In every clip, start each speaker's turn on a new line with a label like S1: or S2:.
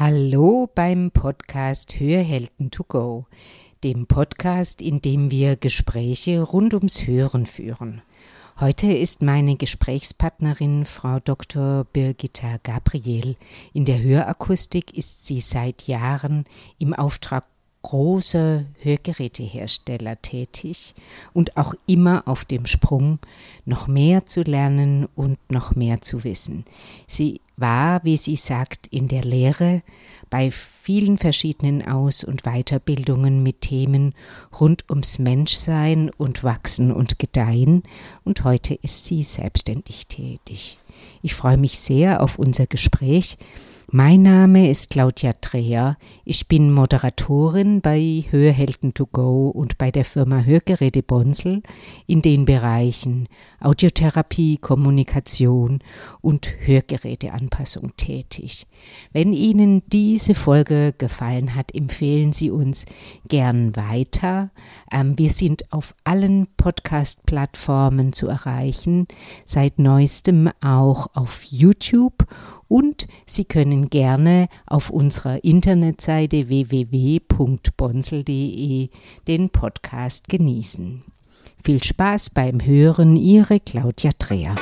S1: Hallo beim Podcast Hörhelden to go, dem Podcast, in dem wir Gespräche rund ums Hören führen. Heute ist meine Gesprächspartnerin Frau Dr. Birgitta Gabriel. In der Hörakustik ist sie seit Jahren im Auftrag großer Hörgerätehersteller tätig und auch immer auf dem Sprung, noch mehr zu lernen und noch mehr zu wissen. Sie war, wie sie sagt, in der Lehre bei vielen verschiedenen Aus- und Weiterbildungen mit Themen rund ums Menschsein und Wachsen und Gedeihen und heute ist sie selbstständig tätig. Ich freue mich sehr auf unser Gespräch, mein Name ist Claudia Dreher. Ich bin Moderatorin bei Hörhelden to go und bei der Firma Hörgeräte Bonsel in den Bereichen Audiotherapie, Kommunikation und Hörgeräteanpassung tätig. Wenn Ihnen diese Folge gefallen hat, empfehlen Sie uns gern weiter. Ähm, wir sind auf allen Podcast-Plattformen zu erreichen, seit neuestem auch auf YouTube und Sie können gerne auf unserer Internetseite www.bonsel.de den Podcast genießen. Viel Spaß beim Hören, Ihre Claudia Dreher.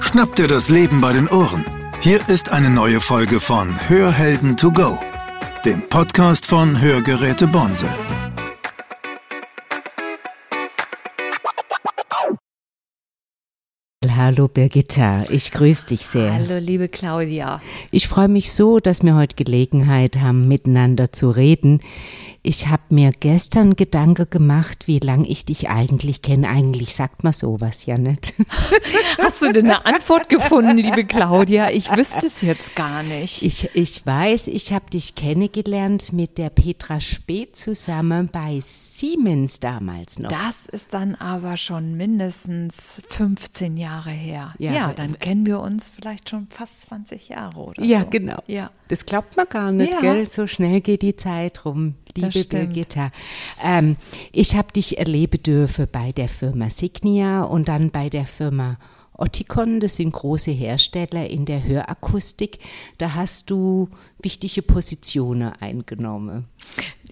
S2: Schnapp dir das Leben bei den Ohren. Hier ist eine neue Folge von Hörhelden to go, dem Podcast von Hörgeräte Bonsel.
S1: Hallo Birgitta, ich grüße dich sehr.
S3: Hallo liebe Claudia.
S1: Ich freue mich so, dass wir heute Gelegenheit haben, miteinander zu reden. Ich habe mir gestern Gedanke gemacht, wie lange ich dich eigentlich kenne. Eigentlich sagt man sowas ja nicht.
S3: Hast du denn eine Antwort gefunden, liebe Claudia? Ich wüsste es jetzt gar nicht.
S1: Ich, ich weiß, ich habe dich kennengelernt mit der Petra Speth zusammen bei Siemens damals noch.
S3: Das ist dann aber schon mindestens 15 Jahre her. Ja, ja dann kennen wir uns vielleicht schon fast 20 Jahre oder
S1: Ja,
S3: so.
S1: genau. Ja. Das glaubt man gar nicht, ja. gell? So schnell geht die Zeit rum liebe Birgitta. Ähm, ich habe dich erleben dürfen bei der Firma Signia und dann bei der Firma Otticon, das sind große Hersteller in der Hörakustik. Da hast du wichtige Positionen eingenommen.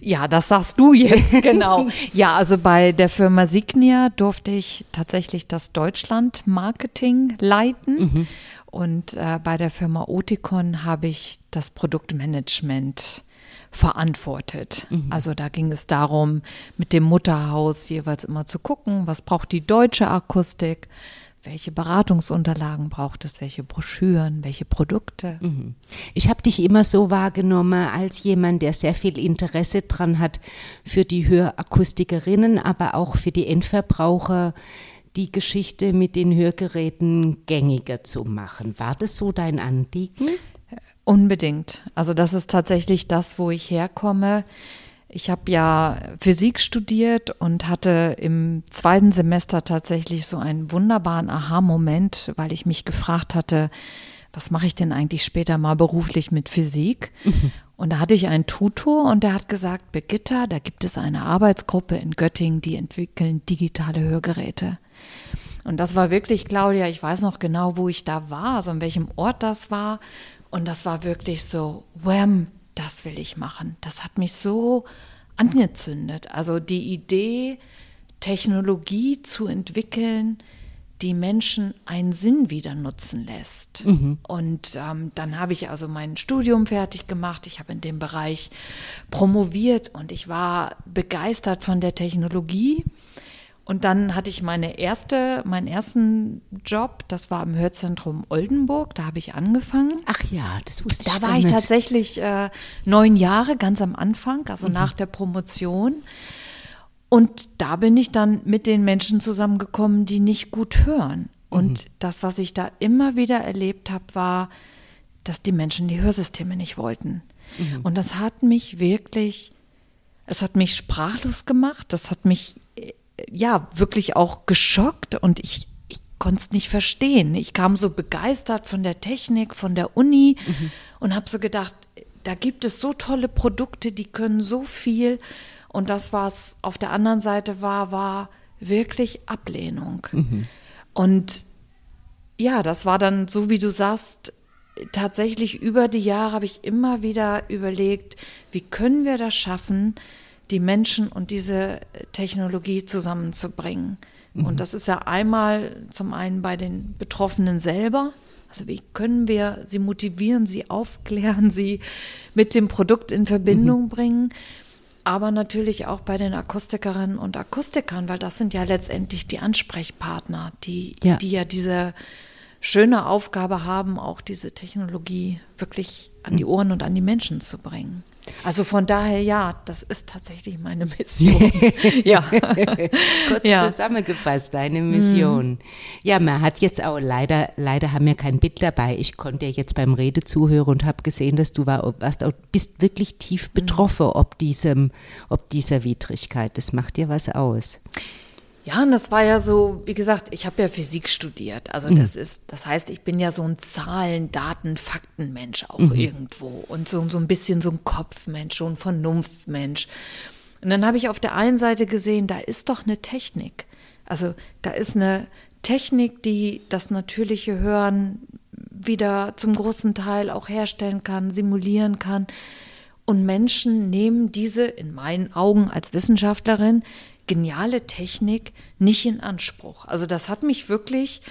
S3: Ja, das sagst du jetzt, genau. ja, also bei der Firma Signia durfte ich tatsächlich das Deutschland-Marketing leiten. Mhm. Und äh, bei der Firma Oticon habe ich das Produktmanagement verantwortet. Mhm. Also da ging es darum, mit dem Mutterhaus jeweils immer zu gucken, was braucht die deutsche Akustik, welche Beratungsunterlagen braucht es, welche Broschüren, welche Produkte. Mhm.
S1: Ich habe dich immer so wahrgenommen als jemand, der sehr viel Interesse dran hat für die Hörakustikerinnen, aber auch für die Endverbraucher die Geschichte mit den Hörgeräten gängiger zu machen. War das so dein Anliegen?
S3: Unbedingt. Also das ist tatsächlich das, wo ich herkomme. Ich habe ja Physik studiert und hatte im zweiten Semester tatsächlich so einen wunderbaren Aha-Moment, weil ich mich gefragt hatte, was mache ich denn eigentlich später mal beruflich mit Physik? Mhm. Und da hatte ich einen Tutor und der hat gesagt, Begitta, da gibt es eine Arbeitsgruppe in Göttingen, die entwickeln digitale Hörgeräte. Und das war wirklich, Claudia, ich weiß noch genau, wo ich da war, also an welchem Ort das war. Und das war wirklich so, wham, das will ich machen. Das hat mich so angezündet. Also die Idee, Technologie zu entwickeln, die Menschen einen Sinn wieder nutzen lässt. Mhm. Und ähm, dann habe ich also mein Studium fertig gemacht. Ich habe in dem Bereich promoviert und ich war begeistert von der Technologie. Und dann hatte ich meine erste, meinen ersten Job, das war im Hörzentrum Oldenburg, da habe ich angefangen.
S1: Ach ja, das wusste ich.
S3: Da war ich tatsächlich äh, neun Jahre, ganz am Anfang, also mhm. nach der Promotion. Und da bin ich dann mit den Menschen zusammengekommen, die nicht gut hören. Und mhm. das, was ich da immer wieder erlebt habe, war, dass die Menschen die Hörsysteme nicht wollten. Mhm. Und das hat mich wirklich, es hat mich sprachlos gemacht, das hat mich ja wirklich auch geschockt und ich, ich konnte es nicht verstehen. Ich kam so begeistert von der Technik, von der Uni mhm. und habe so gedacht, da gibt es so tolle Produkte, die können so viel. Und das, was auf der anderen Seite war, war wirklich Ablehnung. Mhm. Und ja, das war dann so, wie du sagst, tatsächlich über die Jahre habe ich immer wieder überlegt, wie können wir das schaffen, die Menschen und diese Technologie zusammenzubringen. Mhm. Und das ist ja einmal zum einen bei den Betroffenen selber. Also wie können wir sie motivieren, sie aufklären, sie mit dem Produkt in Verbindung mhm. bringen aber natürlich auch bei den Akustikerinnen und Akustikern, weil das sind ja letztendlich die Ansprechpartner, die ja, die ja diese schöne Aufgabe haben, auch diese Technologie wirklich an die Ohren und an die Menschen zu bringen. Also von daher ja, das ist tatsächlich meine Mission.
S1: ja. Kurz ja. zusammengefasst, deine Mission. Mhm. Ja, man hat jetzt auch leider, leider haben wir kein Bild dabei. Ich konnte ja jetzt beim Rede zuhören und habe gesehen, dass du war, warst, bist wirklich tief mhm. betroffen, ob diesem, ob dieser Widrigkeit. Das macht dir was aus.
S3: Ja, und das war ja so, wie gesagt, ich habe ja Physik studiert. Also mhm. das ist, das heißt, ich bin ja so ein Zahlen, Daten, Faktenmensch auch mhm. irgendwo und so, so ein bisschen so ein Kopfmensch, so ein Vernunftmensch. Und dann habe ich auf der einen Seite gesehen, da ist doch eine Technik. Also da ist eine Technik, die das natürliche Hören wieder zum großen Teil auch herstellen kann, simulieren kann. Und Menschen nehmen diese, in meinen Augen als Wissenschaftlerin, geniale Technik nicht in Anspruch. Also das hat mich wirklich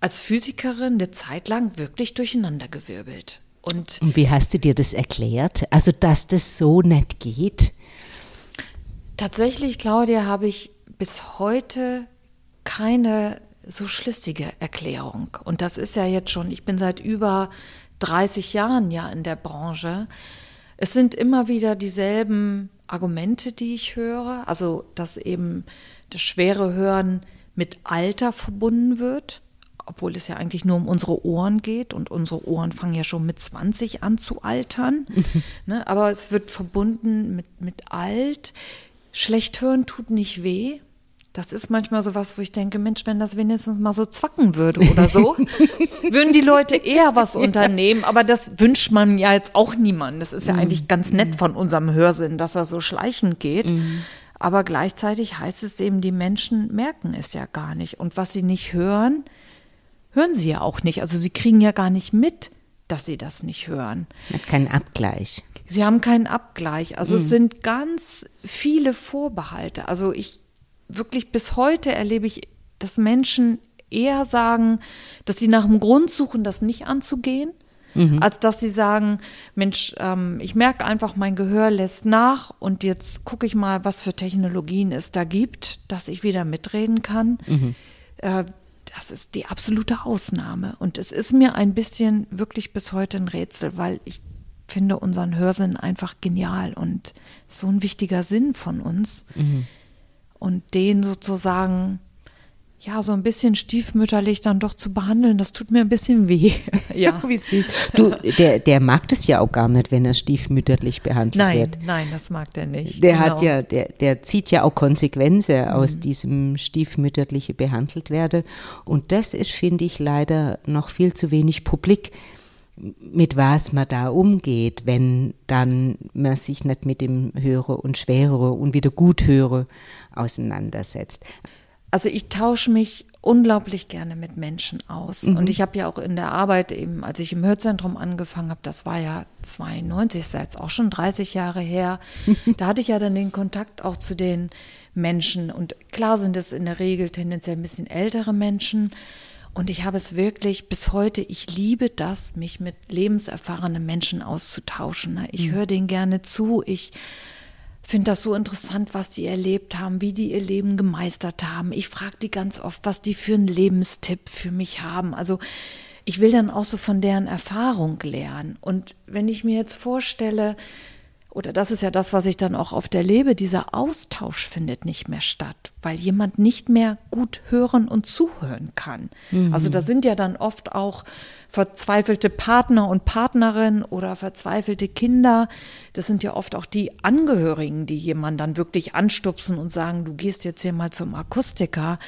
S3: als Physikerin eine Zeit lang wirklich durcheinandergewirbelt.
S1: Und, Und wie hast du dir das erklärt? Also, dass das so nicht geht?
S3: Tatsächlich, Claudia, habe ich bis heute keine so schlüssige Erklärung. Und das ist ja jetzt schon, ich bin seit über 30 Jahren ja in der Branche. Es sind immer wieder dieselben Argumente, die ich höre. Also, dass eben das schwere Hören mit Alter verbunden wird, obwohl es ja eigentlich nur um unsere Ohren geht und unsere Ohren fangen ja schon mit 20 an zu altern. ne? Aber es wird verbunden mit, mit alt. Schlecht hören tut nicht weh. Das ist manchmal so was, wo ich denke, Mensch, wenn das wenigstens mal so zwacken würde oder so, würden die Leute eher was unternehmen. Aber das wünscht man ja jetzt auch niemandem. Das ist ja eigentlich ganz nett von unserem Hörsinn, dass er so schleichend geht. Mhm. Aber gleichzeitig heißt es eben, die Menschen merken es ja gar nicht. Und was sie nicht hören, hören sie ja auch nicht. Also sie kriegen ja gar nicht mit, dass sie das nicht hören.
S1: Hat keinen Abgleich.
S3: Sie haben keinen Abgleich. Also mhm. es sind ganz viele Vorbehalte. Also ich wirklich bis heute erlebe ich, dass Menschen eher sagen, dass sie nach einem Grund suchen, das nicht anzugehen, mhm. als dass sie sagen, Mensch, ähm, ich merke einfach, mein Gehör lässt nach und jetzt gucke ich mal, was für Technologien es da gibt, dass ich wieder mitreden kann. Mhm. Äh, das ist die absolute Ausnahme. Und es ist mir ein bisschen wirklich bis heute ein Rätsel, weil ich finde unseren Hörsinn einfach genial und so ein wichtiger Sinn von uns. Mhm und den sozusagen ja, so ein bisschen stiefmütterlich dann doch zu behandeln, das tut mir ein bisschen weh.
S1: ja, wie süß. Du, der, der mag das ja auch gar nicht, wenn er stiefmütterlich behandelt
S3: nein,
S1: wird.
S3: Nein, das mag der nicht.
S1: Der genau. hat ja, der, der zieht ja auch Konsequenzen mhm. aus diesem stiefmütterliche behandelt werde. Und das ist, finde ich, leider noch viel zu wenig publik mit was man da umgeht, wenn dann man sich nicht mit dem Höre und Schwere und wieder gut höre auseinandersetzt.
S3: Also ich tausche mich unglaublich gerne mit Menschen aus. Mhm. Und ich habe ja auch in der Arbeit eben, als ich im Hörzentrum angefangen habe, das war ja 92, ist jetzt auch schon 30 Jahre her, da hatte ich ja dann den Kontakt auch zu den Menschen. Und klar sind es in der Regel tendenziell ein bisschen ältere Menschen. Und ich habe es wirklich bis heute, ich liebe das, mich mit lebenserfahrenen Menschen auszutauschen. Ne? Ich mhm. höre denen gerne zu. Ich finde das so interessant, was die erlebt haben, wie die ihr Leben gemeistert haben. Ich frage die ganz oft, was die für einen Lebenstipp für mich haben. Also ich will dann auch so von deren Erfahrung lernen. Und wenn ich mir jetzt vorstelle, oder das ist ja das, was ich dann auch oft erlebe, dieser Austausch findet nicht mehr statt, weil jemand nicht mehr gut hören und zuhören kann. Mhm. Also da sind ja dann oft auch verzweifelte Partner und Partnerinnen oder verzweifelte Kinder. Das sind ja oft auch die Angehörigen, die jemanden dann wirklich anstupsen und sagen, du gehst jetzt hier mal zum Akustiker,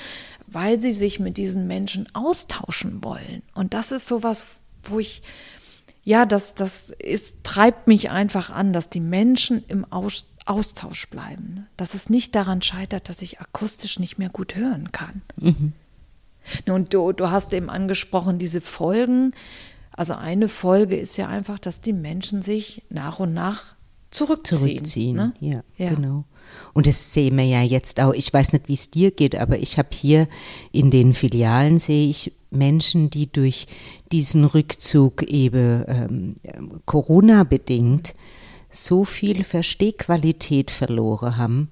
S3: weil sie sich mit diesen Menschen austauschen wollen. Und das ist sowas, wo ich ja, das, das ist, treibt mich einfach an, dass die Menschen im Aus, Austausch bleiben. Dass es nicht daran scheitert, dass ich akustisch nicht mehr gut hören kann. Mhm. Und du, du hast eben angesprochen, diese Folgen. Also eine Folge ist ja einfach, dass die Menschen sich nach und nach zurückziehen.
S1: Zurückziehen, ne? ja, ja, genau. Und das sehen wir ja jetzt auch. Ich weiß nicht, wie es dir geht, aber ich habe hier in den Filialen sehe ich Menschen, die durch diesen Rückzug eben ähm, Corona bedingt so viel Verstehqualität verloren haben,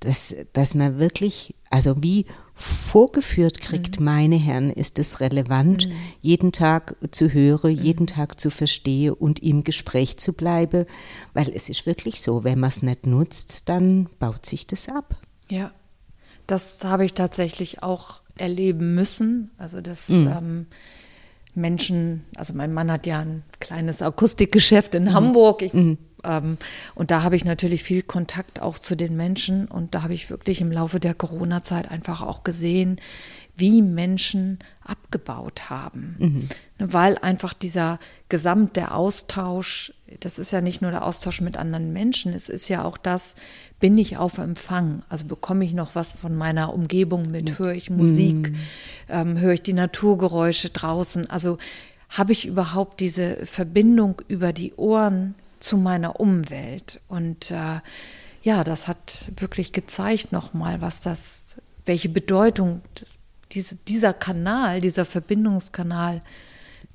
S1: dass, dass man wirklich, also wie vorgeführt kriegt, mhm. meine Herren, ist es relevant, mhm. jeden Tag zu hören, mhm. jeden Tag zu verstehen und im Gespräch zu bleiben, weil es ist wirklich so, wenn man es nicht nutzt, dann baut sich das ab.
S3: Ja, das habe ich tatsächlich auch erleben müssen. Also dass mhm. ähm, Menschen, also mein Mann hat ja ein kleines Akustikgeschäft in mhm. Hamburg. Ich mhm. Und da habe ich natürlich viel Kontakt auch zu den Menschen und da habe ich wirklich im Laufe der Corona-Zeit einfach auch gesehen, wie Menschen abgebaut haben. Mhm. Ne, weil einfach dieser gesamte Austausch, das ist ja nicht nur der Austausch mit anderen Menschen, es ist ja auch das, bin ich auf Empfang? Also bekomme ich noch was von meiner Umgebung mit? Höre ich Musik? Mhm. Ähm, höre ich die Naturgeräusche draußen? Also habe ich überhaupt diese Verbindung über die Ohren zu meiner Umwelt. Und äh, ja, das hat wirklich gezeigt nochmal, was das, welche Bedeutung diese, dieser Kanal, dieser Verbindungskanal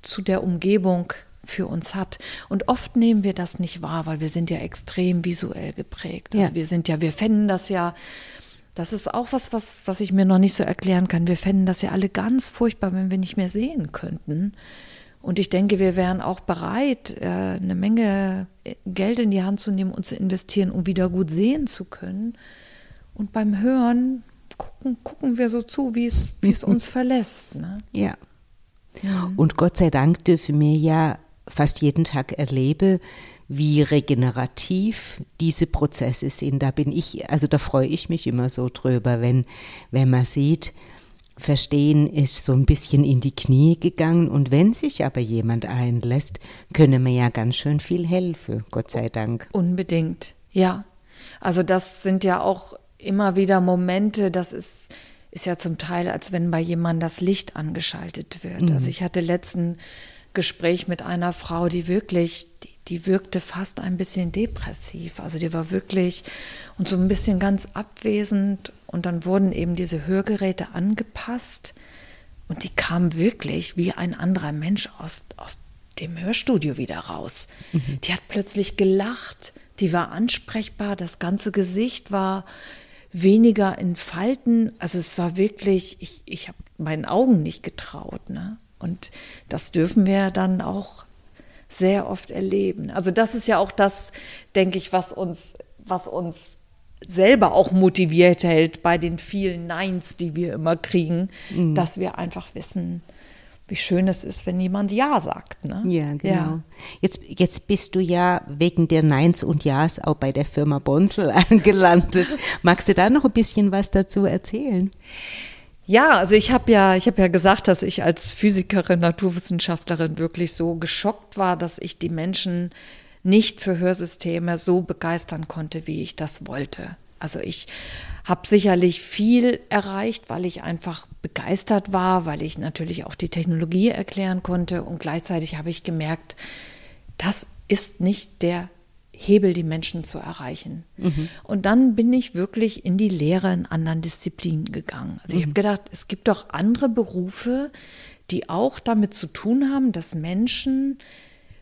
S3: zu der Umgebung für uns hat. Und oft nehmen wir das nicht wahr, weil wir sind ja extrem visuell geprägt. Also ja. wir sind ja, wir fänden das ja, das ist auch was, was, was ich mir noch nicht so erklären kann. Wir fänden das ja alle ganz furchtbar, wenn wir nicht mehr sehen könnten. Und ich denke, wir wären auch bereit, äh, eine Menge Geld in die Hand zu nehmen und zu investieren, um wieder gut sehen zu können. Und beim Hören gucken, gucken wir so zu, wie es, wie es uns verlässt. Ne?
S1: Ja. Und Gott sei Dank dürfen wir ja fast jeden Tag erleben, wie regenerativ diese Prozesse sind. Da bin ich, also da freue ich mich immer so drüber, wenn, wenn man sieht, Verstehen ist so ein bisschen in die Knie gegangen und wenn sich aber jemand einlässt, können wir ja ganz schön viel helfen, Gott sei Dank.
S3: Unbedingt, ja. Also das sind ja auch immer wieder Momente, das ist, ist ja zum Teil, als wenn bei jemandem das Licht angeschaltet wird. Mhm. Also ich hatte letzten Gespräch mit einer Frau, die wirklich, die, die wirkte fast ein bisschen depressiv. Also die war wirklich und so ein bisschen ganz abwesend und dann wurden eben diese Hörgeräte angepasst und die kam wirklich wie ein anderer Mensch aus, aus dem Hörstudio wieder raus. Mhm. Die hat plötzlich gelacht, die war ansprechbar, das ganze Gesicht war weniger in Falten. Also es war wirklich, ich, ich habe meinen Augen nicht getraut. Ne? Und das dürfen wir dann auch sehr oft erleben. Also das ist ja auch das, denke ich, was uns, was uns selber auch motiviert hält bei den vielen Neins, die wir immer kriegen, mhm. dass wir einfach wissen, wie schön es ist, wenn jemand Ja sagt. Ne?
S1: Ja, genau. Ja. Jetzt, jetzt bist du ja wegen der Neins und Ja's auch bei der Firma Bonsel angelandet. Magst du da noch ein bisschen was dazu erzählen?
S3: Ja, also ich habe ja, ich habe ja gesagt, dass ich als Physikerin, Naturwissenschaftlerin wirklich so geschockt war, dass ich die Menschen nicht für Hörsysteme so begeistern konnte, wie ich das wollte. Also ich habe sicherlich viel erreicht, weil ich einfach begeistert war, weil ich natürlich auch die Technologie erklären konnte und gleichzeitig habe ich gemerkt, das ist nicht der Hebel, die Menschen zu erreichen. Mhm. Und dann bin ich wirklich in die Lehre in anderen Disziplinen gegangen. Also ich habe mhm. gedacht, es gibt doch andere Berufe, die auch damit zu tun haben, dass Menschen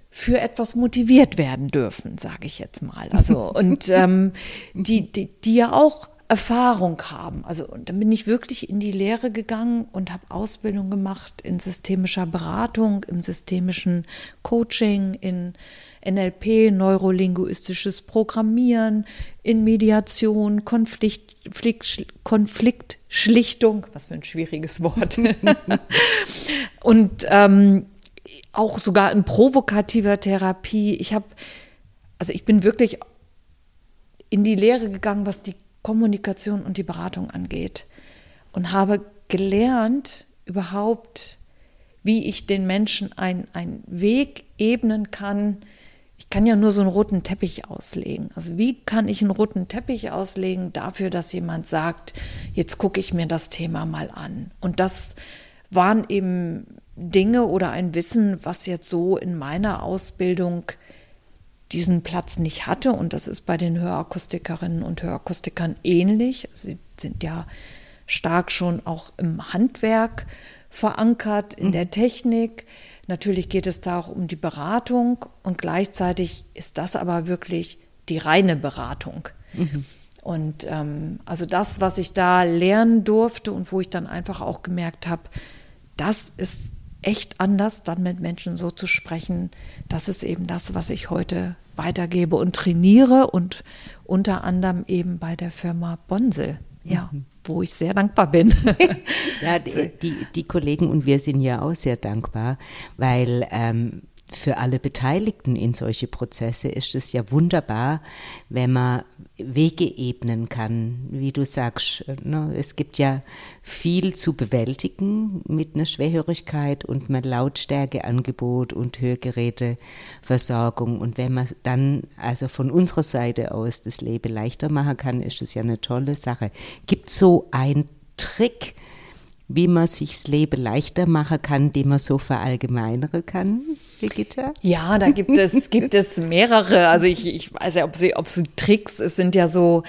S3: für etwas motiviert werden dürfen, sage ich jetzt mal. Also und ähm, die, die, die ja auch Erfahrung haben. Also und dann bin ich wirklich in die Lehre gegangen und habe Ausbildung gemacht in systemischer Beratung, im systemischen Coaching, in NLP, neurolinguistisches Programmieren, in Mediation, Konflikt, Konfliktschlichtung, was für ein schwieriges Wort. und ähm, auch sogar in provokativer Therapie. Ich habe, also ich bin wirklich in die Lehre gegangen, was die Kommunikation und die Beratung angeht und habe gelernt überhaupt, wie ich den Menschen einen Weg ebnen kann. Ich kann ja nur so einen roten Teppich auslegen. Also wie kann ich einen roten Teppich auslegen dafür, dass jemand sagt, jetzt gucke ich mir das Thema mal an. Und das waren eben Dinge oder ein Wissen, was jetzt so in meiner Ausbildung diesen Platz nicht hatte. Und das ist bei den Hörakustikerinnen und Hörakustikern ähnlich. Sie sind ja stark schon auch im Handwerk verankert, in mhm. der Technik. Natürlich geht es da auch um die Beratung und gleichzeitig ist das aber wirklich die reine Beratung. Mhm. Und ähm, also das, was ich da lernen durfte und wo ich dann einfach auch gemerkt habe, das ist echt anders, dann mit Menschen so zu sprechen. Das ist eben das, was ich heute weitergebe und trainiere und unter anderem eben bei der Firma Bonsel. Ja. Mhm wo ich sehr dankbar bin.
S1: ja, die, die, die, Kollegen und wir sind ja auch sehr dankbar, weil ähm, für alle Beteiligten in solche Prozesse ist es ja wunderbar, wenn man Wege ebnen kann, wie du sagst. Ne? Es gibt ja viel zu bewältigen mit einer Schwerhörigkeit und mit Lautstärkeangebot und Hörgeräteversorgung. Und wenn man dann also von unserer Seite aus das Leben leichter machen kann, ist das ja eine tolle Sache. Gibt so ein Trick, wie man sich das Leben leichter machen kann, den man so verallgemeinern kann,
S3: Brigitte? Ja, da gibt es, gibt es mehrere. Also ich, ich weiß ja, ob sie, ob sie Tricks, es sind ja so,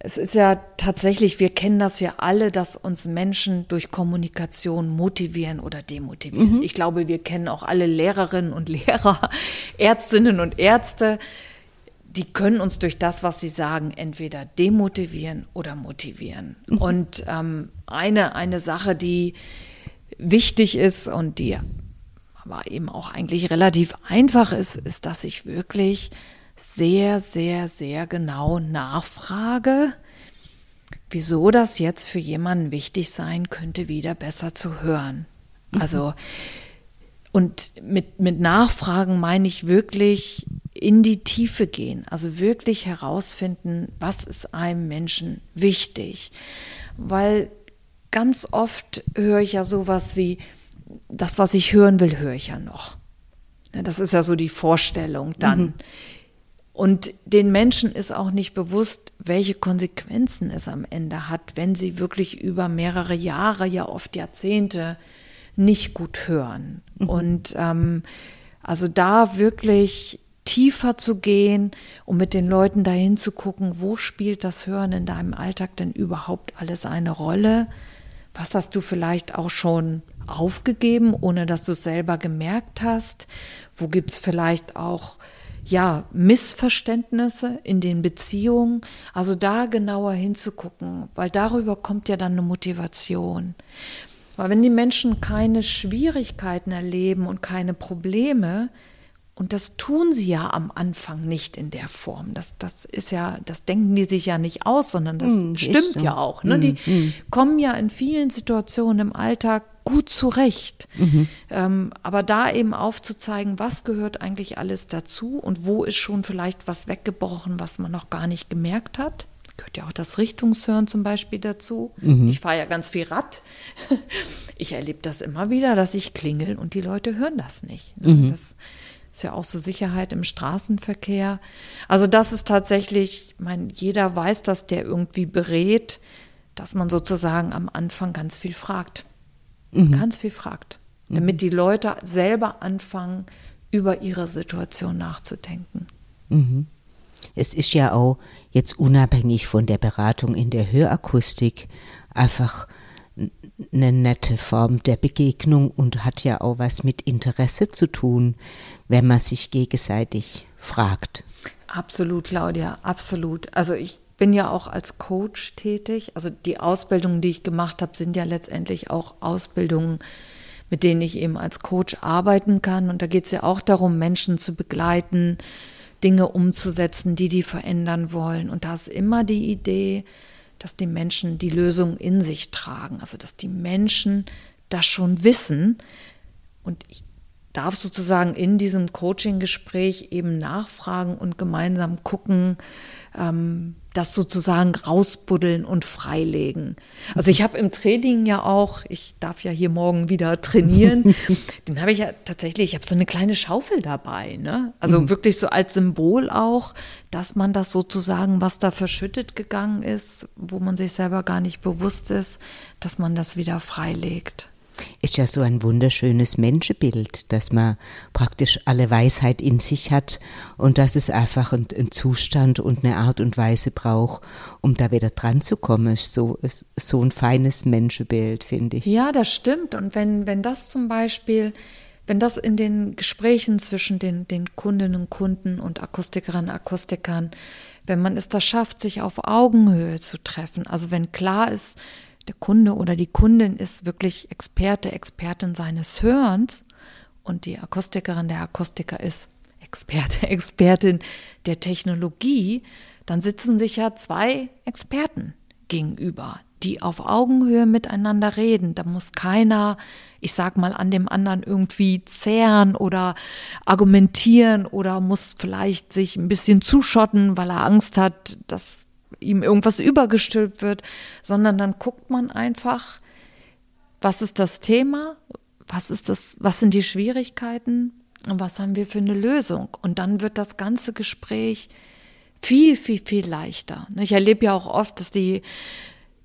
S3: es ist ja tatsächlich, wir kennen das ja alle, dass uns Menschen durch Kommunikation motivieren oder demotivieren. Mhm. Ich glaube, wir kennen auch alle Lehrerinnen und Lehrer, Ärztinnen und Ärzte, die können uns durch das, was sie sagen, entweder demotivieren oder motivieren. Mhm. Und ähm, eine, eine Sache, die wichtig ist und die aber eben auch eigentlich relativ einfach ist, ist, dass ich wirklich sehr, sehr, sehr genau nachfrage, wieso das jetzt für jemanden wichtig sein könnte, wieder besser zu hören. Mhm. Also, und mit, mit Nachfragen meine ich wirklich in die Tiefe gehen, also wirklich herausfinden, was ist einem Menschen wichtig. Weil ganz oft höre ich ja sowas wie, das, was ich hören will, höre ich ja noch. Das ist ja so die Vorstellung dann. Mhm. Und den Menschen ist auch nicht bewusst, welche Konsequenzen es am Ende hat, wenn sie wirklich über mehrere Jahre, ja oft Jahrzehnte nicht gut hören. Mhm. Und ähm, also da wirklich tiefer zu gehen, um mit den Leuten dahin zu gucken, wo spielt das Hören in deinem Alltag denn überhaupt alles eine Rolle? Was hast du vielleicht auch schon aufgegeben, ohne dass du es selber gemerkt hast? Wo gibt es vielleicht auch ja, Missverständnisse in den Beziehungen. Also da genauer hinzugucken, weil darüber kommt ja dann eine Motivation. Weil wenn die Menschen keine Schwierigkeiten erleben und keine Probleme, und das tun sie ja am Anfang nicht in der Form. Das, das ist ja, das denken die sich ja nicht aus, sondern das mm, stimmt so. ja auch. Ne? Mm, die mm. kommen ja in vielen Situationen im Alltag gut zurecht. Mhm. Ähm, aber da eben aufzuzeigen, was gehört eigentlich alles dazu und wo ist schon vielleicht was weggebrochen, was man noch gar nicht gemerkt hat. Gehört ja auch das Richtungshören zum Beispiel dazu. Mhm. Ich fahre ja ganz viel Rad. Ich erlebe das immer wieder, dass ich klingel und die Leute hören das nicht. Ne? Mhm. Das, ist ja auch so Sicherheit im Straßenverkehr. Also das ist tatsächlich, ich meine, jeder weiß, dass der irgendwie berät, dass man sozusagen am Anfang ganz viel fragt. Mhm. Ganz viel fragt. Damit mhm. die Leute selber anfangen, über ihre Situation nachzudenken.
S1: Mhm. Es ist ja auch jetzt unabhängig von der Beratung in der Hörakustik einfach eine nette Form der Begegnung und hat ja auch was mit Interesse zu tun, wenn man sich gegenseitig fragt.
S3: Absolut, Claudia, absolut. Also ich bin ja auch als Coach tätig. Also die Ausbildungen, die ich gemacht habe, sind ja letztendlich auch Ausbildungen, mit denen ich eben als Coach arbeiten kann. Und da geht es ja auch darum, Menschen zu begleiten, Dinge umzusetzen, die die verändern wollen. Und da ist immer die Idee, dass die Menschen die Lösung in sich tragen, also dass die Menschen das schon wissen. Und ich darf sozusagen in diesem Coaching-Gespräch eben nachfragen und gemeinsam gucken, ähm, das sozusagen rausbuddeln und freilegen. Also ich habe im Training ja auch, ich darf ja hier morgen wieder trainieren, den habe ich ja tatsächlich, ich habe so eine kleine Schaufel dabei. Ne? Also mhm. wirklich so als Symbol auch, dass man das sozusagen, was da verschüttet gegangen ist, wo man sich selber gar nicht bewusst ist, dass man das wieder freilegt.
S1: Ist ja so ein wunderschönes Menschenbild, dass man praktisch alle Weisheit in sich hat und dass es einfach ein, ein Zustand und eine Art und Weise braucht, um da wieder dran zu kommen. Ist so, ist so ein feines Menschenbild, finde ich.
S3: Ja, das stimmt. Und wenn, wenn das zum Beispiel wenn das in den Gesprächen zwischen den, den Kundinnen und Kunden und Akustikerinnen und Akustikern, wenn man es da schafft, sich auf Augenhöhe zu treffen, also wenn klar ist, der Kunde oder die Kundin ist wirklich Experte, Expertin seines Hörens und die Akustikerin, der Akustiker ist Experte, Expertin der Technologie, dann sitzen sich ja zwei Experten gegenüber, die auf Augenhöhe miteinander reden. Da muss keiner, ich sag mal, an dem anderen irgendwie zehren oder argumentieren oder muss vielleicht sich ein bisschen zuschotten, weil er Angst hat, dass ihm irgendwas übergestülpt wird, sondern dann guckt man einfach, was ist das Thema, was ist das, was sind die Schwierigkeiten und was haben wir für eine Lösung? Und dann wird das ganze Gespräch viel, viel, viel leichter. Ich erlebe ja auch oft, dass die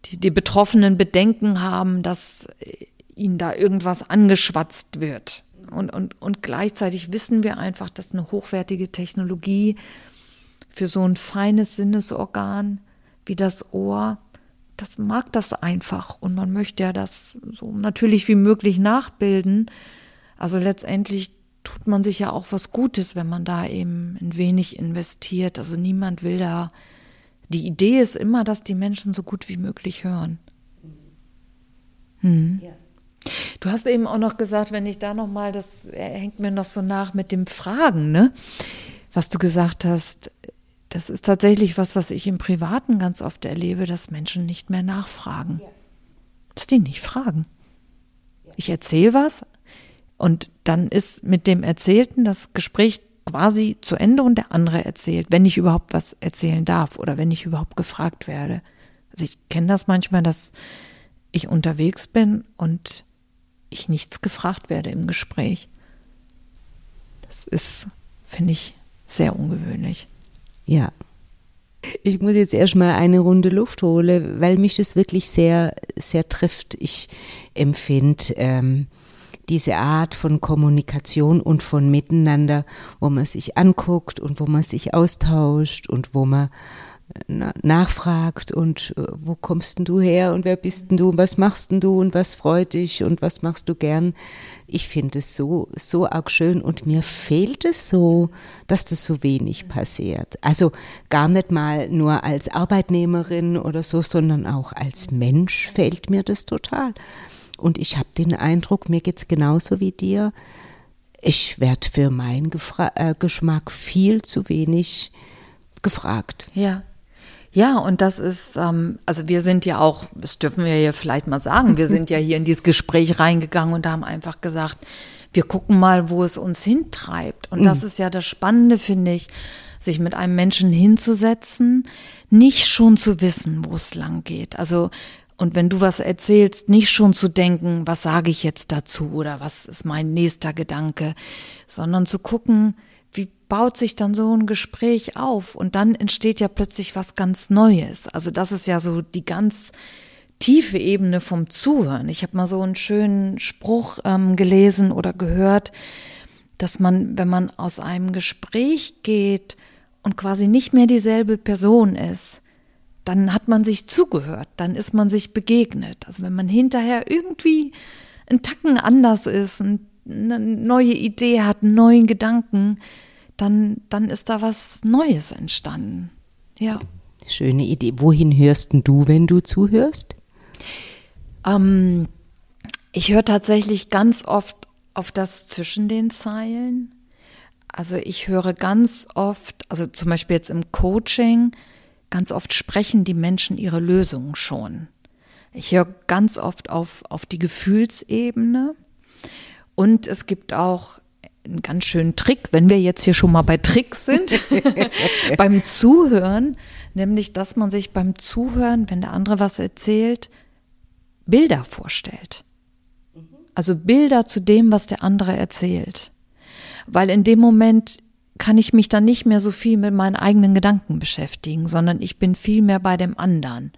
S3: die, die Betroffenen Bedenken haben, dass ihnen da irgendwas angeschwatzt wird. Und, und, und gleichzeitig wissen wir einfach, dass eine hochwertige Technologie für so ein feines Sinnesorgan wie das Ohr, das mag das einfach und man möchte ja das so natürlich wie möglich nachbilden. Also letztendlich tut man sich ja auch was Gutes, wenn man da eben ein wenig investiert. Also niemand will da die Idee ist immer, dass die Menschen so gut wie möglich hören. Hm. Ja. Du hast eben auch noch gesagt, wenn ich da noch mal, das hängt mir noch so nach mit dem Fragen, ne? Was du gesagt hast, das ist tatsächlich was, was ich im Privaten ganz oft erlebe, dass Menschen nicht mehr nachfragen. Ja. Dass die nicht fragen. Ja. Ich erzähle was und dann ist mit dem Erzählten das Gespräch quasi zu Ende und der andere erzählt, wenn ich überhaupt was erzählen darf oder wenn ich überhaupt gefragt werde. Also ich kenne das manchmal, dass ich unterwegs bin und ich nichts gefragt werde im Gespräch. Das ist, finde ich, sehr ungewöhnlich.
S1: Ja. Ich muss jetzt erstmal eine Runde Luft holen, weil mich das wirklich sehr, sehr trifft. Ich empfinde, ähm, diese Art von Kommunikation und von Miteinander, wo man sich anguckt und wo man sich austauscht und wo man nachfragt und äh, wo kommst denn du her und wer bist denn du und was machst denn du und was freut dich und was machst du gern. Ich finde es so, so auch schön und mir fehlt es so, dass das so wenig passiert. Also gar nicht mal nur als Arbeitnehmerin oder so, sondern auch als Mensch fehlt mir das total. Und ich habe den Eindruck, mir geht es genauso wie dir. Ich werde für meinen Gefra äh, Geschmack viel zu wenig gefragt.
S3: Ja. Ja, und das ist, ähm, also wir sind ja auch, das dürfen wir ja vielleicht mal sagen, wir sind ja hier in dieses Gespräch reingegangen und haben einfach gesagt, wir gucken mal, wo es uns hintreibt. Und das mhm. ist ja das Spannende, finde ich, sich mit einem Menschen hinzusetzen, nicht schon zu wissen, wo es lang geht. Also und wenn du was erzählst, nicht schon zu denken, was sage ich jetzt dazu oder was ist mein nächster Gedanke, sondern zu gucken, wie baut sich dann so ein Gespräch auf und dann entsteht ja plötzlich was ganz Neues. Also das ist ja so die ganz tiefe Ebene vom Zuhören. Ich habe mal so einen schönen Spruch ähm, gelesen oder gehört, dass man, wenn man aus einem Gespräch geht und quasi nicht mehr dieselbe Person ist, dann hat man sich zugehört, dann ist man sich begegnet. Also wenn man hinterher irgendwie ein Tacken anders ist, eine neue Idee hat, einen neuen Gedanken, dann, dann ist da was Neues entstanden. Ja.
S1: Schöne Idee. Wohin hörst du, wenn du zuhörst?
S3: Ähm, ich höre tatsächlich ganz oft auf das zwischen den Zeilen. Also ich höre ganz oft, also zum Beispiel jetzt im Coaching, Ganz oft sprechen die Menschen ihre Lösungen schon. Ich höre ganz oft auf, auf die Gefühlsebene. Und es gibt auch einen ganz schönen Trick, wenn wir jetzt hier schon mal bei Tricks sind, beim Zuhören, nämlich, dass man sich beim Zuhören, wenn der andere was erzählt, Bilder vorstellt. Also Bilder zu dem, was der andere erzählt. Weil in dem Moment kann ich mich dann nicht mehr so viel mit meinen eigenen Gedanken beschäftigen, sondern ich bin viel mehr bei dem anderen.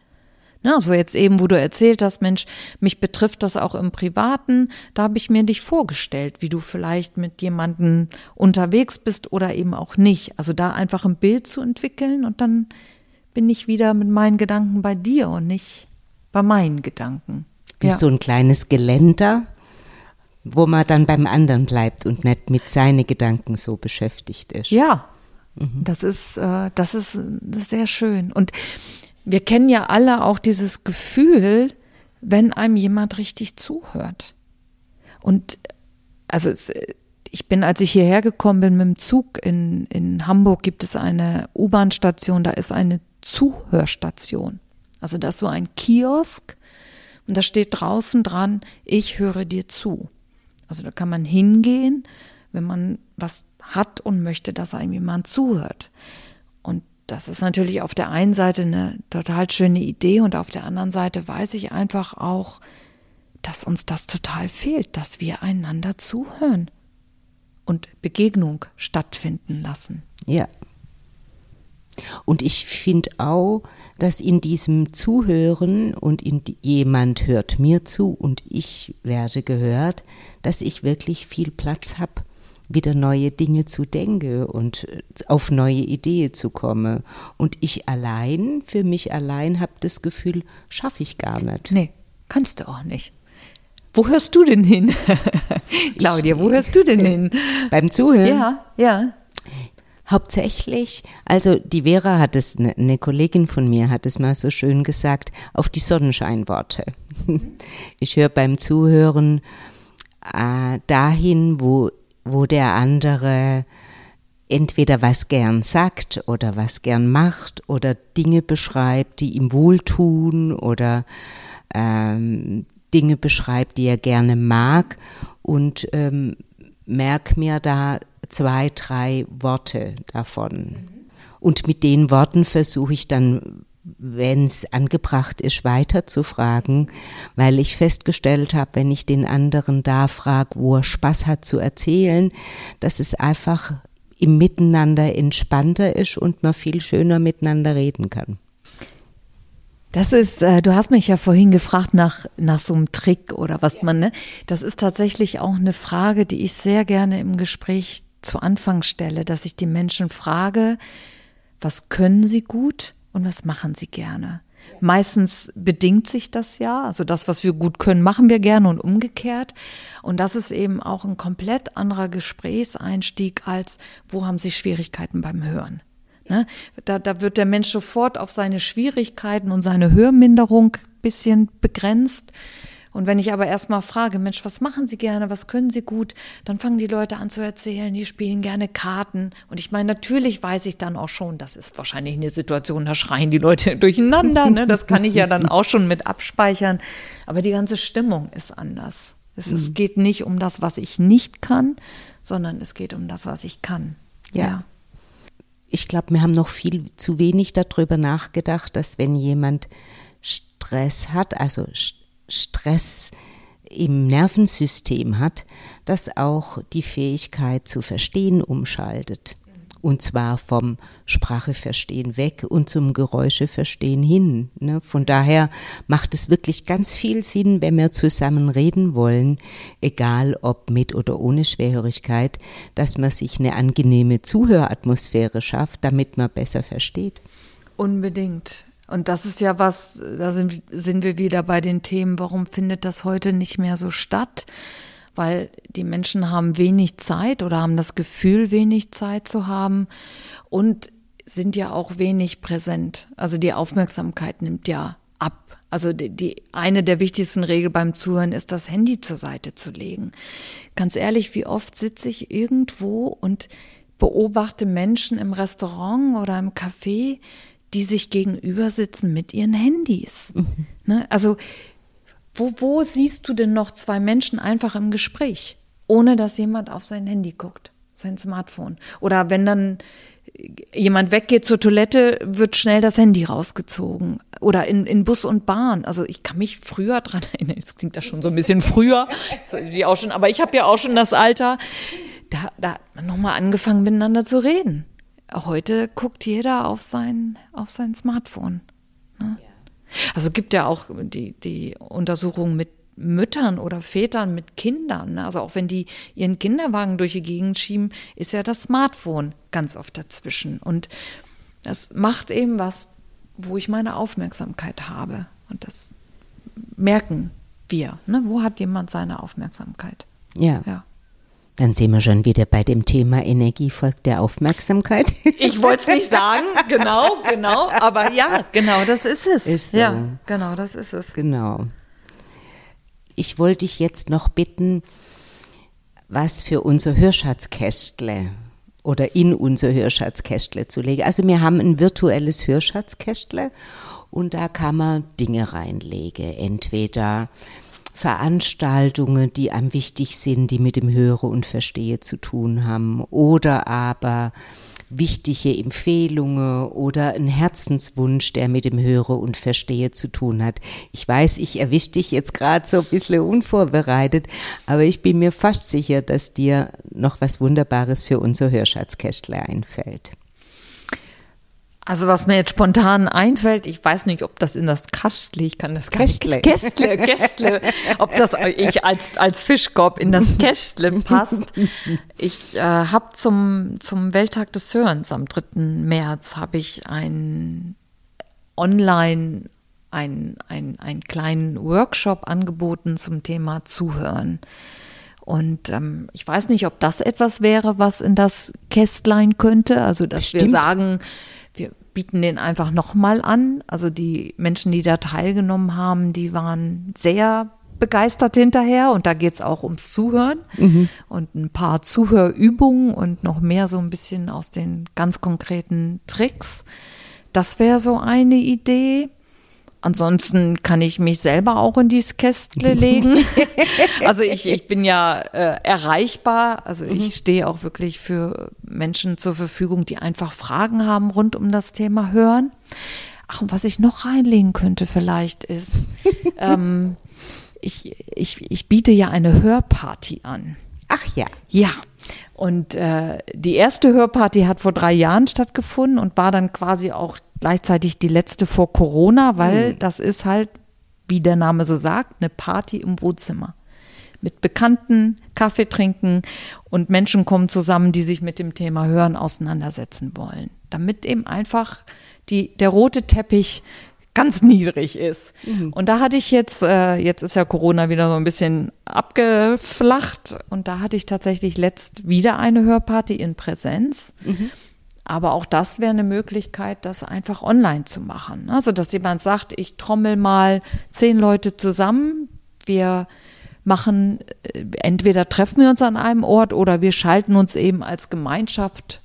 S3: Ja, so jetzt eben, wo du erzählt hast, Mensch, mich betrifft das auch im Privaten, da habe ich mir dich vorgestellt, wie du vielleicht mit jemandem unterwegs bist oder eben auch nicht. Also da einfach ein Bild zu entwickeln und dann bin ich wieder mit meinen Gedanken bei dir und nicht bei meinen Gedanken.
S1: Wie ja. so ein kleines Geländer, wo man dann beim anderen bleibt und nicht mit seinen Gedanken so beschäftigt ist.
S3: Ja, mhm. das ist, äh, das ist sehr schön. Und wir kennen ja alle auch dieses Gefühl, wenn einem jemand richtig zuhört. Und also es, ich bin, als ich hierher gekommen bin mit dem Zug in, in Hamburg, gibt es eine U-Bahn-Station, da ist eine Zuhörstation. Also da ist so ein Kiosk und da steht draußen dran, ich höre dir zu. Also da kann man hingehen, wenn man was hat und möchte, dass einem jemand zuhört. Das ist natürlich auf der einen Seite eine total schöne Idee und auf der anderen Seite weiß ich einfach auch, dass uns das total fehlt, dass wir einander zuhören und Begegnung stattfinden lassen.
S1: Ja. Und ich finde auch, dass in diesem Zuhören und in jemand hört mir zu und ich werde gehört, dass ich wirklich viel Platz habe wieder neue Dinge zu denken und äh, auf neue Ideen zu kommen. Und ich allein, für mich allein, habe das Gefühl, schaffe ich gar nicht.
S3: Nee, kannst du auch nicht. Wo hörst du denn hin? Claudia, wo hörst du denn hin?
S1: Beim Zuhören?
S3: Ja, ja.
S1: Hauptsächlich, also die Vera hat es, eine ne Kollegin von mir hat es mal so schön gesagt, auf die Sonnenscheinworte. Ich höre beim Zuhören äh, dahin, wo wo der andere entweder was gern sagt oder was gern macht oder Dinge beschreibt, die ihm wohltun oder ähm, Dinge beschreibt, die er gerne mag und ähm, merk mir da zwei, drei Worte davon. Und mit den Worten versuche ich dann wenn es angebracht ist, weiter zu fragen, weil ich festgestellt habe, wenn ich den anderen da frage, wo er Spaß hat zu erzählen, dass es einfach im Miteinander entspannter ist und man viel schöner miteinander reden kann.
S3: Das ist, äh, du hast mich ja vorhin gefragt nach, nach so einem Trick oder was man, ne? Das ist tatsächlich auch eine Frage, die ich sehr gerne im Gespräch zu Anfang stelle, dass ich die Menschen frage, was können sie gut und was machen sie gerne. Meistens bedingt sich das ja, also das, was wir gut können, machen wir gerne und umgekehrt. Und das ist eben auch ein komplett anderer Gesprächseinstieg als, wo haben Sie Schwierigkeiten beim Hören? Ne? Da, da wird der Mensch sofort auf seine Schwierigkeiten und seine Hörminderung bisschen begrenzt. Und wenn ich aber erstmal frage, Mensch, was machen Sie gerne, was können Sie gut, dann fangen die Leute an zu erzählen, die spielen gerne Karten. Und ich meine, natürlich weiß ich dann auch schon, das ist wahrscheinlich eine Situation, da schreien die Leute durcheinander. Ne? Das kann ich ja dann auch schon mit abspeichern. Aber die ganze Stimmung ist anders. Es, mhm. es geht nicht um das, was ich nicht kann, sondern es geht um das, was ich kann.
S1: ja. ja ich glaube, wir haben noch viel zu wenig darüber nachgedacht, dass wenn jemand Stress hat, also Stress im Nervensystem hat, das auch die Fähigkeit zu verstehen umschaltet. Und zwar vom Spracheverstehen weg und zum Geräuscheverstehen hin. Ne? Von daher macht es wirklich ganz viel Sinn, wenn wir zusammen reden wollen, egal ob mit oder ohne Schwerhörigkeit, dass man sich eine angenehme Zuhöratmosphäre schafft, damit man besser versteht.
S3: Unbedingt. Und das ist ja was, da sind, sind wir wieder bei den Themen, warum findet das heute nicht mehr so statt? Weil die Menschen haben wenig Zeit oder haben das Gefühl, wenig Zeit zu haben und sind ja auch wenig präsent. Also die Aufmerksamkeit nimmt ja ab. Also die, die eine der wichtigsten Regeln beim Zuhören ist, das Handy zur Seite zu legen. Ganz ehrlich, wie oft sitze ich irgendwo und beobachte Menschen im Restaurant oder im Café, die sich gegenüber sitzen mit ihren Handys. Mhm. Ne? Also, wo, wo siehst du denn noch zwei Menschen einfach im Gespräch, ohne dass jemand auf sein Handy guckt, sein Smartphone? Oder wenn dann jemand weggeht zur Toilette, wird schnell das Handy rausgezogen. Oder in, in Bus und Bahn. Also ich kann mich früher dran erinnern, jetzt klingt das schon so ein bisschen früher, auch schon, aber ich habe ja auch schon das Alter, da, da hat man nochmal angefangen miteinander zu reden heute guckt jeder auf sein, auf sein Smartphone. Ne? Ja. Also gibt ja auch die, die Untersuchung mit Müttern oder Vätern mit Kindern. Ne? Also auch wenn die ihren Kinderwagen durch die Gegend schieben, ist ja das Smartphone ganz oft dazwischen. Und das macht eben was, wo ich meine Aufmerksamkeit habe. Und das merken wir. Ne? Wo hat jemand seine Aufmerksamkeit?
S1: Ja. ja. Dann sind wir schon wieder bei dem Thema Energie folgt der Aufmerksamkeit.
S3: Ich wollte es nicht sagen, genau, genau, aber ja, genau, das ist es. Ist so. Ja, genau, das ist es.
S1: Genau. Ich wollte dich jetzt noch bitten, was für unser Hörschatzkästle oder in unser Hörschatzkästle zu legen. Also wir haben ein virtuelles Hörschatzkästle und da kann man Dinge reinlegen. Entweder Veranstaltungen, die einem wichtig sind, die mit dem Höre und Verstehe zu tun haben, oder aber wichtige Empfehlungen oder ein Herzenswunsch, der mit dem Höre und Verstehe zu tun hat. Ich weiß, ich erwische dich jetzt gerade so ein bisschen unvorbereitet, aber ich bin mir fast sicher, dass dir noch was Wunderbares für unser Hörschatzkästle einfällt.
S3: Also was mir jetzt spontan einfällt, ich weiß nicht, ob das in das Kastle, ich kann das
S1: Kästle,
S3: Kästle, Kästle, ob das ich als, als Fischkorb in das Kästle passt. Ich äh, habe zum, zum Welttag des Hörens am 3. März habe ich ein online ein, ein, einen kleinen Workshop angeboten zum Thema Zuhören. Und ähm, ich weiß nicht, ob das etwas wäre, was in das Kästlein könnte. Also, dass Bestimmt. wir sagen, wir bieten den einfach nochmal an. Also die Menschen, die da teilgenommen haben, die waren sehr begeistert hinterher und da geht es auch ums Zuhören mhm. und ein paar Zuhörübungen und noch mehr so ein bisschen aus den ganz konkreten Tricks. Das wäre so eine Idee. Ansonsten kann ich mich selber auch in dieses Kästle legen. also ich, ich bin ja äh, erreichbar. Also ich mhm. stehe auch wirklich für Menschen zur Verfügung, die einfach Fragen haben rund um das Thema Hören. Ach, und was ich noch reinlegen könnte vielleicht ist, ähm, ich, ich, ich biete ja eine Hörparty an.
S1: Ach ja.
S3: Ja. Und äh, die erste Hörparty hat vor drei Jahren stattgefunden und war dann quasi auch gleichzeitig die letzte vor Corona, weil mhm. das ist halt, wie der Name so sagt, eine Party im Wohnzimmer. Mit Bekannten, Kaffee trinken und Menschen kommen zusammen, die sich mit dem Thema Hören auseinandersetzen wollen. Damit eben einfach die, der rote Teppich ganz niedrig ist. Mhm. Und da hatte ich jetzt, äh, jetzt ist ja Corona wieder so ein bisschen abgeflacht und da hatte ich tatsächlich letzt wieder eine Hörparty in Präsenz. Mhm. Aber auch das wäre eine Möglichkeit, das einfach online zu machen. Also, dass jemand sagt, ich trommel mal zehn Leute zusammen, wir machen, äh, entweder treffen wir uns an einem Ort oder wir schalten uns eben als Gemeinschaft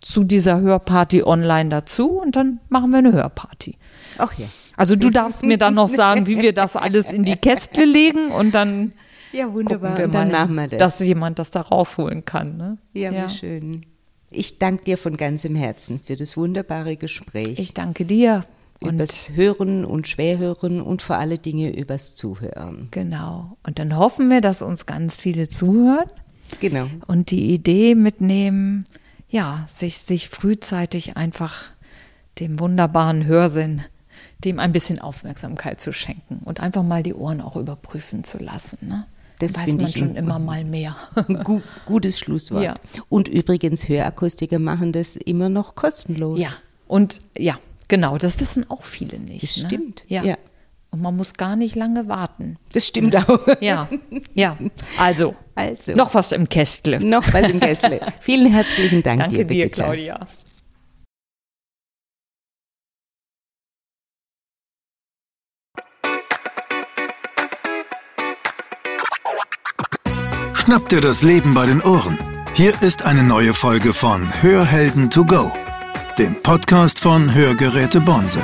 S3: zu dieser Hörparty online dazu und dann machen wir eine Hörparty.
S1: Ach ja.
S3: Also du darfst mir dann noch sagen, wie wir das alles in die Kästle legen und dann
S1: ja wunderbar.
S3: Wir mal, machen wir das. Dass jemand das da rausholen kann. Ne?
S1: Ja, ja, wie schön. Ich danke dir von ganzem Herzen für das wunderbare Gespräch.
S3: Ich danke dir.
S1: Und übers Hören und Schwerhören und vor alle Dinge übers Zuhören.
S3: Genau. Und dann hoffen wir, dass uns ganz viele zuhören.
S1: Genau.
S3: Und die Idee mitnehmen, ja, sich, sich frühzeitig einfach dem wunderbaren Hörsinn, dem ein bisschen Aufmerksamkeit zu schenken und einfach mal die Ohren auch überprüfen zu lassen. Ne? Das weiß man schon immer mal mehr.
S1: Gu gutes Schlusswort. Ja. Und übrigens, Hörakustiker machen das immer noch kostenlos.
S3: Ja, und ja, genau, das wissen auch viele nicht.
S1: Das ne? stimmt.
S3: Ja. ja. Und man muss gar nicht lange warten.
S1: Das stimmt auch.
S3: Ja, ja. Also, also. noch was im Kästle.
S1: Noch was im Kästle. Vielen herzlichen Dank
S3: Danke
S1: dir,
S3: dir Claudia.
S2: Schnapp dir das Leben bei den Ohren. Hier ist eine neue Folge von Hörhelden to go, dem Podcast von Hörgeräte Bonse.